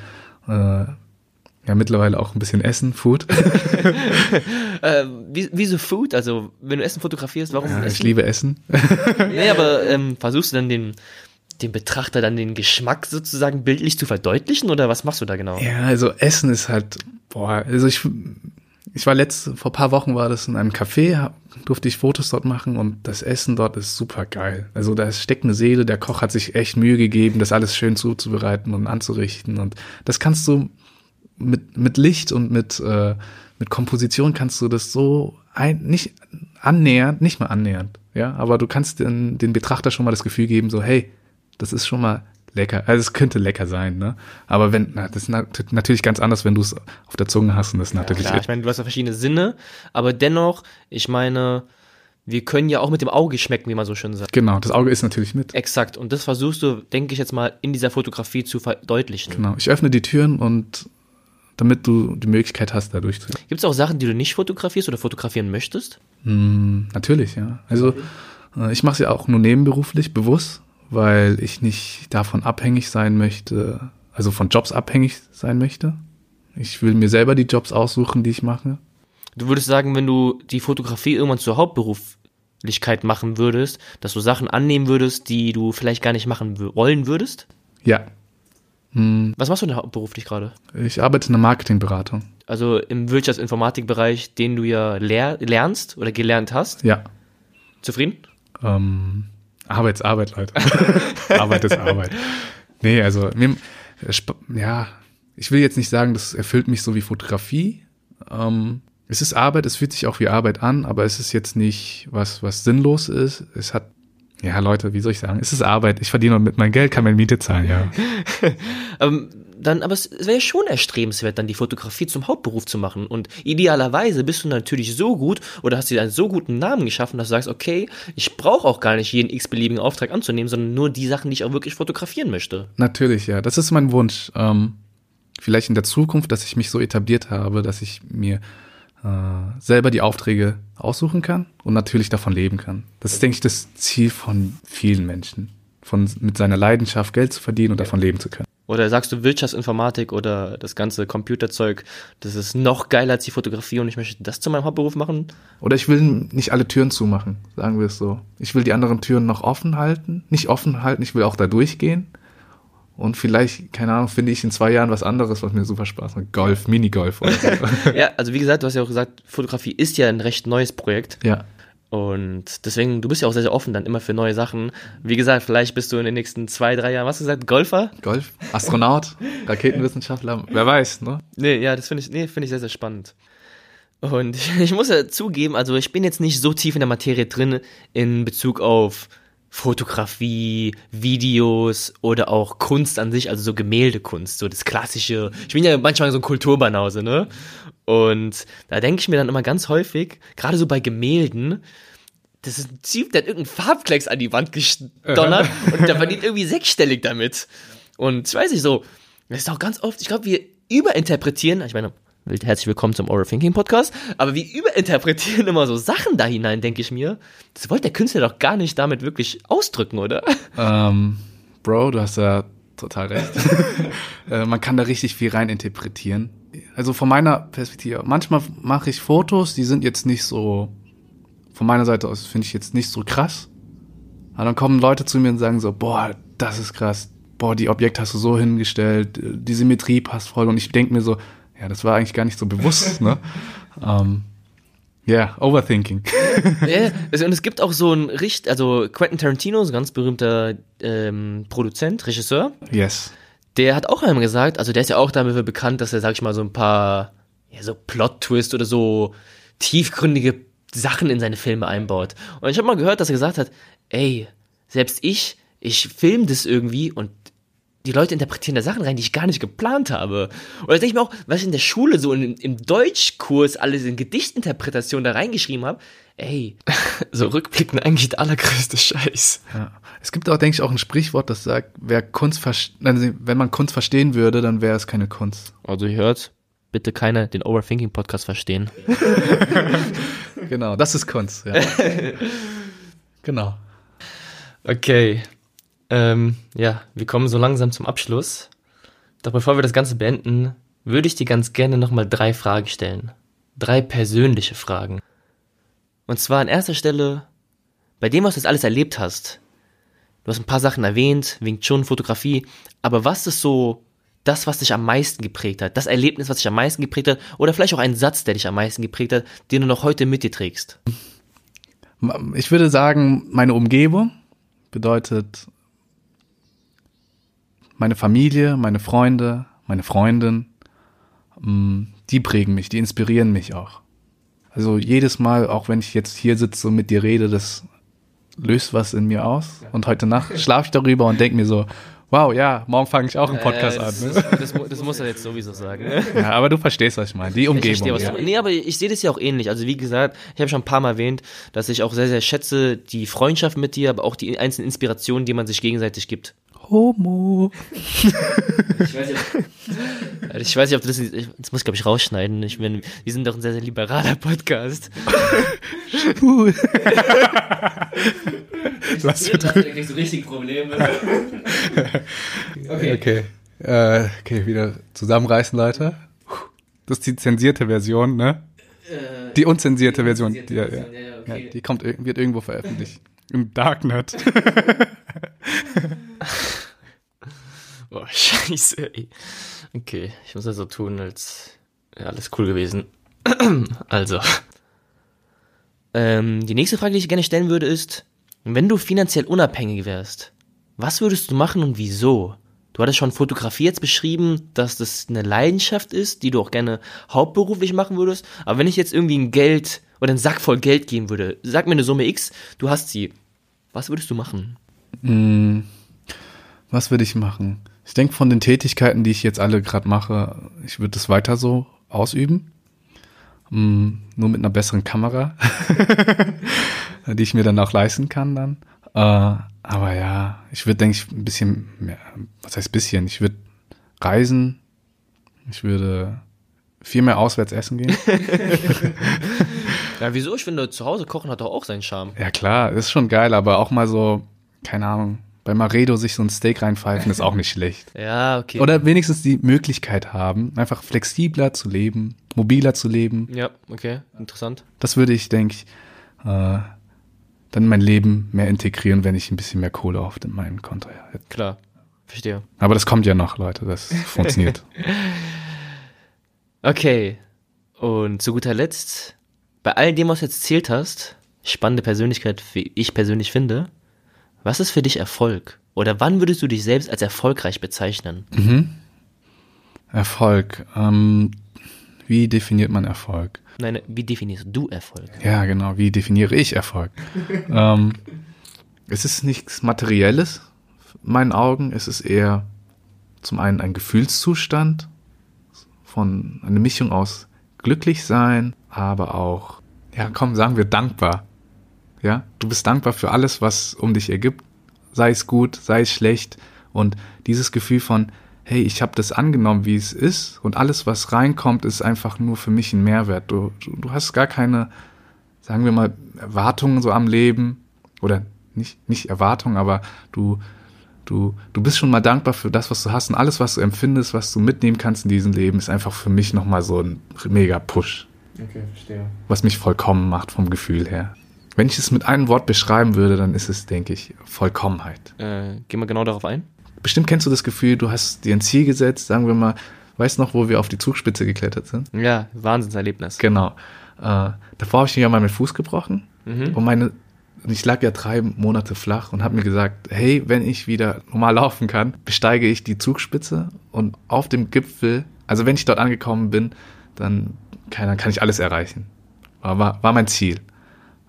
äh, ja, mittlerweile auch ein bisschen Essen, Food. äh, wie, wieso Food? Also, wenn du Essen fotografierst, warum ja, Essen? Ich liebe Essen. nee, aber ähm, versuchst du dann den, dem Betrachter dann den Geschmack sozusagen bildlich zu verdeutlichen oder was machst du da genau? Ja, also Essen ist halt, boah, also ich, ich war letzt, vor paar Wochen war das in einem Café, durfte ich Fotos dort machen und das Essen dort ist super geil. Also da steckt eine Seele, der Koch hat sich echt Mühe gegeben, das alles schön zuzubereiten und anzurichten und das kannst du mit, mit Licht und mit, äh, mit Komposition kannst du das so ein, nicht annähernd, nicht mal annähernd, ja, aber du kannst den, den Betrachter schon mal das Gefühl geben, so, hey, das ist schon mal lecker. Also es könnte lecker sein, ne? Aber wenn, na, das ist nat natürlich ganz anders, wenn du es auf der Zunge hast und das ist natürlich. Klar, ich meine, du hast ja verschiedene Sinne, aber dennoch, ich meine, wir können ja auch mit dem Auge schmecken, wie man so schön sagt. Genau, das Auge ist natürlich mit. Exakt. Und das versuchst du, denke ich jetzt mal, in dieser Fotografie zu verdeutlichen. Genau. Ich öffne die Türen und damit du die Möglichkeit hast, da durchzugehen. Gibt es auch Sachen, die du nicht fotografierst oder fotografieren möchtest? Mm, natürlich, ja. Also äh, ich mache es ja auch nur nebenberuflich, bewusst, weil ich nicht davon abhängig sein möchte, also von Jobs abhängig sein möchte. Ich will mir selber die Jobs aussuchen, die ich mache. Du würdest sagen, wenn du die Fotografie irgendwann zur Hauptberuflichkeit machen würdest, dass du Sachen annehmen würdest, die du vielleicht gar nicht machen wollen würdest? Ja. Hm. Was machst du denn hauptberuflich gerade? Ich arbeite in der Marketingberatung. Also im Wirtschaftsinformatikbereich, den du ja lernst oder gelernt hast? Ja. Zufrieden? Ähm, Arbeit ist Arbeit, Leute. Arbeit ist Arbeit. Nee, also, mir, ja, ich will jetzt nicht sagen, das erfüllt mich so wie Fotografie. Ähm, es ist Arbeit, es fühlt sich auch wie Arbeit an, aber es ist jetzt nicht was, was sinnlos ist. Es hat, ja, Leute, wie soll ich sagen? Es ist Arbeit. Ich verdiene mit meinem Geld, kann meine Miete zahlen, ja. ähm, dann, aber es wäre schon erstrebenswert, dann die Fotografie zum Hauptberuf zu machen. Und idealerweise bist du natürlich so gut oder hast dir einen so guten Namen geschaffen, dass du sagst, okay, ich brauche auch gar nicht jeden x-beliebigen Auftrag anzunehmen, sondern nur die Sachen, die ich auch wirklich fotografieren möchte. Natürlich, ja. Das ist mein Wunsch. Ähm, vielleicht in der Zukunft, dass ich mich so etabliert habe, dass ich mir äh, selber die Aufträge aussuchen kann und natürlich davon leben kann. Das ist, denke ich, das Ziel von vielen Menschen, von, mit seiner Leidenschaft Geld zu verdienen und davon leben zu können. Oder sagst du Wirtschaftsinformatik oder das ganze Computerzeug, das ist noch geiler als die Fotografie und ich möchte das zu meinem Hauptberuf machen? Oder ich will nicht alle Türen zumachen, sagen wir es so. Ich will die anderen Türen noch offen halten, nicht offen halten, ich will auch da durchgehen und vielleicht, keine Ahnung, finde ich in zwei Jahren was anderes, was mir super Spaß macht. Golf, Minigolf. Oder so. ja, also wie gesagt, du hast ja auch gesagt, Fotografie ist ja ein recht neues Projekt. Ja. Und deswegen, du bist ja auch sehr, sehr offen dann immer für neue Sachen. Wie gesagt, vielleicht bist du in den nächsten zwei, drei Jahren, was hast du gesagt, Golfer? Golf, Astronaut, Raketenwissenschaftler, wer weiß, ne? Nee, ja, das finde ich, nee, finde ich sehr, sehr spannend. Und ich muss ja zugeben, also ich bin jetzt nicht so tief in der Materie drin in Bezug auf Fotografie, Videos oder auch Kunst an sich, also so Gemäldekunst, so das klassische. Ich bin ja manchmal so ein Kulturbanause, ne? Und da denke ich mir dann immer ganz häufig, gerade so bei Gemälden, das ist ein Typ, der hat irgendeinen Farbklecks an die Wand gedonnert und der verdient irgendwie sechsstellig damit. Und ich weiß nicht so, das ist auch ganz oft, ich glaube, wir überinterpretieren, ich meine, herzlich willkommen zum Oral Thinking Podcast. Aber wir überinterpretieren immer so Sachen da hinein, denke ich mir. Das wollte der Künstler doch gar nicht damit wirklich ausdrücken, oder? Ähm, Bro, du hast ja total recht. äh, man kann da richtig viel rein interpretieren. Also von meiner Perspektive, manchmal mache ich Fotos, die sind jetzt nicht so, von meiner Seite aus finde ich jetzt nicht so krass. Aber dann kommen Leute zu mir und sagen so, boah, das ist krass. Boah, die Objekte hast du so hingestellt, die Symmetrie passt voll. Und ich denke mir so, ja, das war eigentlich gar nicht so bewusst, ne? ähm, ja, yeah, Overthinking. ja, und es gibt auch so ein Richt, also Quentin Tarantino, so ein ganz berühmter ähm, Produzent, Regisseur. Yes. Der hat auch einmal gesagt, also der ist ja auch damit bekannt, dass er, sag ich mal, so ein paar, ja, so Plot-Twist oder so tiefgründige Sachen in seine Filme einbaut. Und ich habe mal gehört, dass er gesagt hat, ey, selbst ich, ich film das irgendwie und die Leute interpretieren da Sachen rein, die ich gar nicht geplant habe. Oder denke ich mir auch, was ich in der Schule so in, im Deutschkurs alles in Gedichtinterpretation da reingeschrieben habe, ey, so rückblickend eigentlich der allergrößte Scheiß. Ja. Es gibt auch, denke ich, auch ein Sprichwort, das sagt, wer Kunst also, wenn man Kunst verstehen würde, dann wäre es keine Kunst. Also ihr hört, bitte keiner den Overthinking Podcast verstehen. genau, das ist Kunst, ja. genau. Okay, ähm, ja, wir kommen so langsam zum Abschluss. Doch bevor wir das Ganze beenden, würde ich dir ganz gerne nochmal drei Fragen stellen. Drei persönliche Fragen. Und zwar an erster Stelle, bei dem, was du jetzt alles erlebt hast, du hast ein paar Sachen erwähnt, Wing Chun, Fotografie, aber was ist so das, was dich am meisten geprägt hat? Das Erlebnis, was dich am meisten geprägt hat? Oder vielleicht auch ein Satz, der dich am meisten geprägt hat, den du noch heute mit dir trägst? Ich würde sagen, meine Umgebung bedeutet meine Familie, meine Freunde, meine Freundin, mm, die prägen mich, die inspirieren mich auch. Also jedes Mal, auch wenn ich jetzt hier sitze und mit dir rede, das löst was in mir aus. Und heute Nacht schlafe ich darüber und denke mir so, wow, ja, morgen fange ich auch einen Podcast äh, an. das, Ne? das, das, das muss er jetzt sowieso sagen. Ne? Ja, aber du verstehst, was ich meine. Die Ich Umgebung. verstehe, was ja. du Nee, aber ich sehe das ja auch ähnlich. Also wie gesagt, ich habe schon ein paar Mal erwähnt, dass ich auch sehr, sehr schätze die Freundschaft mit dir, aber auch die einzelnen Inspirationen, die man sich gegenseitig gibt. Homo. Ich weiß nicht, ob, ich weiß nicht, ob du das, das muss ich glaube ich rausschneiden. Ich bin, wir sind doch ein sehr, sehr liberaler Podcast. Cool. Was für Da kriegst du richtig Probleme. Okay. Okay. Äh, okay, wieder zusammenreißen, Leute. Das ist die zensierte Version, ne? Die unzensierte Version. Die, ja, ja. Version, ja, ja, okay. Ja, die kommt, ir- wird irgendwo veröffentlicht. Im Darknet. Boah, scheiße, ey. Okay, ich muss das so tun, als wäre alles cool gewesen. Also. Ähm, die nächste Frage, die ich gerne stellen würde, ist, wenn du finanziell unabhängig wärst, was würdest du machen und wieso? Du hattest schon Fotografie jetzt beschrieben, dass das eine Leidenschaft ist, die du auch gerne hauptberuflich machen würdest. Aber wenn ich jetzt irgendwie ein Geld oder einen Sack voll Geld geben würde, sag mir eine Summe X, du hast sie. Was würdest du machen? Mm, Was würde ich machen? Ich denke von den Tätigkeiten, die ich jetzt alle gerade mache, ich würde das weiter so ausüben. Mm, Nur mit einer besseren Kamera, die ich mir dann auch leisten kann dann. Äh, aber ja, ich würde, denke ich, ein bisschen mehr, was heißt bisschen? Ich würde reisen, ich würde viel mehr auswärts essen gehen. Ja, wieso? Ich finde, zu Hause kochen hat doch auch seinen Charme. Ja klar, ist schon geil, aber auch mal so, keine Ahnung, bei Maredo sich so ein Steak reinpfeifen, ist auch nicht schlecht. Ja, okay. Oder wenigstens die Möglichkeit haben, einfach flexibler zu leben, mobiler zu leben. Ja, okay, interessant. Das würde ich, denke ich, äh, dann in mein Leben mehr integrieren, wenn ich ein bisschen mehr Kohle auf dem- meinem Konto hätte. Klar, verstehe. Aber das kommt ja noch, Leute, das funktioniert. Okay, und zu guter Letzt, bei all dem, was du jetzt erzählt hast, spannende Persönlichkeit, wie ich persönlich finde, was ist für dich Erfolg? Oder wann würdest du dich selbst als erfolgreich bezeichnen? Erfolg. Ähm, wie definiert man Erfolg? Nein, wie definierst du Erfolg? Ja, genau. Wie definiere ich Erfolg? ähm, es ist nichts Materielles, in meinen Augen. Es ist eher zum einen ein Gefühlszustand von eine Mischung aus glücklich sein, aber auch, ja, komm, sagen wir dankbar. Ja, du bist dankbar für alles, was um dich ergibt, sei es gut, sei es schlecht. Und dieses Gefühl von, hey, ich habe das angenommen, wie es ist, und alles, was reinkommt, ist einfach nur für mich ein Mehrwert. Du, du, hast gar keine, sagen wir mal, Erwartungen so am Leben. Oder nicht, nicht Erwartungen, aber du, du, du bist schon mal dankbar für das, was du hast. Und alles, was du empfindest, was du mitnehmen kannst in diesem Leben, ist einfach für mich nochmal so ein mega Push Okay, verstehe. was mich vollkommen macht vom Gefühl her. Wenn ich es mit einem Wort beschreiben würde, dann ist es, denke ich, Vollkommenheit. Äh, gehen wir genau darauf ein? Bestimmt kennst du das Gefühl, du hast dir ein Ziel gesetzt, sagen wir mal, weißt noch, wo wir auf die Zugspitze geklettert sind? Ja, Wahnsinnserlebnis. Genau. Äh, davor habe ich mir ja mal meinen Fuß gebrochen und meine, ich lag ja drei Monate flach und habe mir gesagt, hey, wenn ich wieder normal laufen kann, besteige ich die Zugspitze und auf dem Gipfel, also wenn ich dort angekommen bin, dann kann, dann kann ich alles erreichen. War, war, war mein Ziel.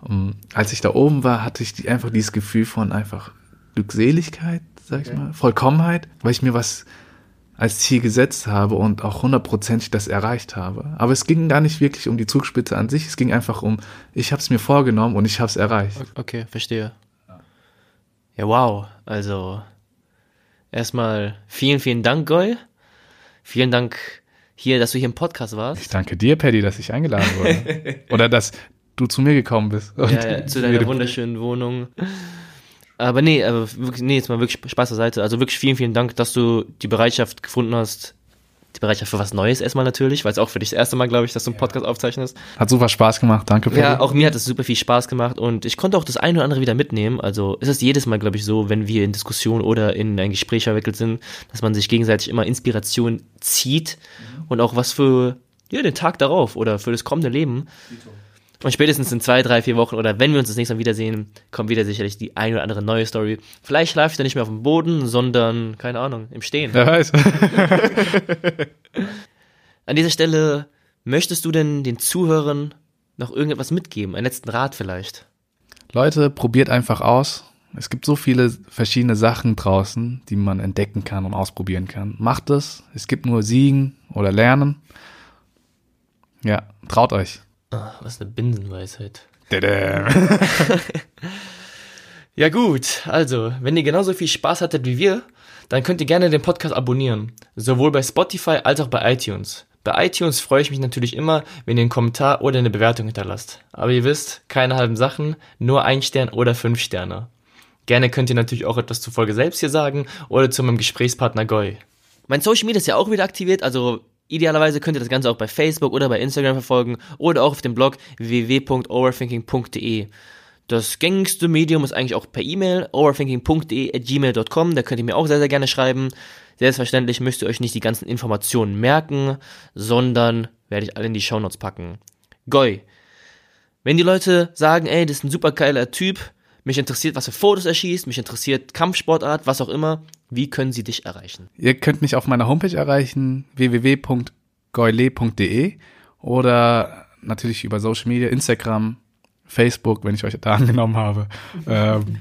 Um, als ich da oben war, hatte ich die, einfach dieses Gefühl von einfach Glückseligkeit, sag ich mal, Vollkommenheit, weil ich mir was als Ziel gesetzt habe und auch hundertprozentig das erreicht habe. Aber es ging gar nicht wirklich um die Zugspitze an sich, es ging einfach um, ich habe es mir vorgenommen und ich habe es erreicht. Okay, verstehe. Ja, wow. Also, erstmal vielen, vielen Dank, Goy. Vielen Dank hier, dass du hier im Podcast warst. Ich danke dir, Paddy, dass ich eingeladen wurde. Oder dass du zu mir gekommen bist. Und Ja, zu deiner wunderschönen Wohnung. Aber nee, aber wirklich, nee, jetzt mal wirklich Spaß zur Seite. Also wirklich vielen, vielen Dank, dass du die Bereitschaft gefunden hast. Die Bereitschaft für was Neues erstmal natürlich, weil es auch für dich das erste Mal, glaube ich, dass du einen Podcast aufzeichnest. Hat super Spaß gemacht, danke, Paddy. Ja, auch mir hat es super viel Spaß gemacht und ich konnte auch das eine oder andere wieder mitnehmen. Also es ist jedes Mal, glaube ich, so, wenn wir in Diskussion oder in ein Gespräch verwickelt sind, dass man sich gegenseitig immer Inspiration zieht und auch was für ja, den Tag darauf oder für das kommende Leben. Und spätestens in zwei, drei, vier Wochen oder wenn wir uns das nächste Mal wiedersehen, kommt wieder sicherlich die ein oder andere neue Story. Vielleicht schlafe ich dann nicht mehr auf dem Boden, sondern, keine Ahnung, im Stehen. Wer weiß. An dieser Stelle, möchtest du denn den Zuhörern noch irgendetwas mitgeben? Einen letzten Rat vielleicht? Leute, probiert einfach aus. Es gibt so viele verschiedene Sachen draußen, die man entdecken kann und ausprobieren kann. Macht es. Es gibt nur Siegen oder Lernen. Ja, traut euch. Ah, was eine Binsenweisheit. Ja gut, also, wenn ihr genauso viel Spaß hattet wie wir, dann könnt ihr gerne den Podcast abonnieren. Sowohl bei Spotify als auch bei iTunes. Bei iTunes freue ich mich natürlich immer, wenn ihr einen Kommentar oder eine Bewertung hinterlasst. Aber ihr wisst, keine halben Sachen, nur ein Stern oder fünf Sterne. Gerne könnt ihr natürlich auch etwas zur Folge selbst hier sagen oder zu meinem Gesprächspartner Goy. Mein Social Media ist ja auch wieder aktiviert, also idealerweise könnt ihr das Ganze auch bei Facebook oder bei Instagram verfolgen oder auch auf dem Blog www.overthinking.de. Das gängigste Medium ist eigentlich auch per E-Mail, overthinking.de.gmail.com, da könnt ihr mir auch sehr, sehr gerne schreiben. Selbstverständlich müsst ihr euch nicht die ganzen Informationen merken, sondern werde ich alle in die Shownotes packen. Goy. Wenn die Leute sagen, ey, das ist ein super geiler Typ, mich interessiert, was für Fotos er schießt, mich interessiert Kampfsportart, was auch immer, wie können sie dich erreichen? Ihr könnt mich auf meiner Homepage erreichen, www.goyle.de oder natürlich über Social Media, Instagram, Facebook, wenn ich euch da angenommen habe. ähm,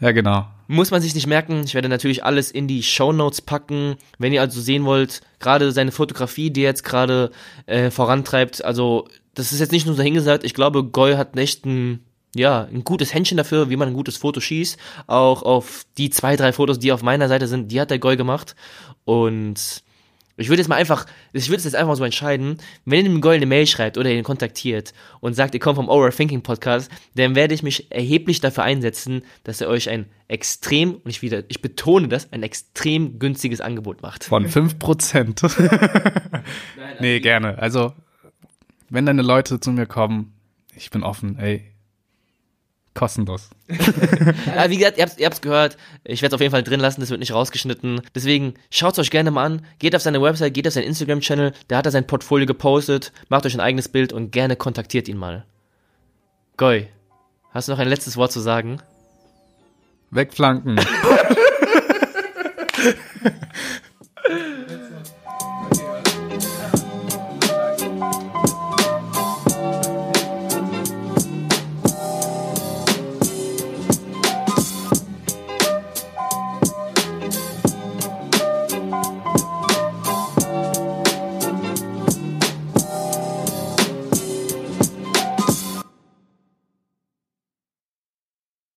ja, genau. Muss man sich nicht merken. Ich werde natürlich alles in die Show Notes packen. Wenn ihr also sehen wollt, gerade seine Fotografie, die er jetzt gerade äh, vorantreibt, also das ist jetzt nicht nur so hingesagt. Ich glaube, Goy hat echt ein, ja, ein gutes Händchen dafür, wie man ein gutes Foto schießt. Auch auf die zwei, drei Fotos, die auf meiner Seite sind, die hat der Goy gemacht. Und ich würde jetzt mal einfach, ich würde es jetzt einfach mal so entscheiden, wenn ihr dem Goy eine Mail schreibt oder ihn kontaktiert und sagt, ihr kommt vom Overthinking Podcast, dann werde ich mich erheblich dafür einsetzen, dass er euch ein extrem, und ich wieder, ich betone das, ein extrem günstiges Angebot macht. Von 5%. nee, gerne. Also, wenn deine Leute zu mir kommen, ich bin offen, ey. Kostenlos. Ja, wie gesagt, ihr habt ihr habt's gehört. Ich werde es auf jeden Fall drin lassen, das wird nicht rausgeschnitten. Deswegen schaut euch gerne mal an. Geht auf seine Website, geht auf seinen Instagram-Channel, da hat er sein Portfolio gepostet. Macht euch ein eigenes Bild und gerne kontaktiert ihn mal. Goy, hast du noch ein letztes Wort zu sagen? Wegflanken.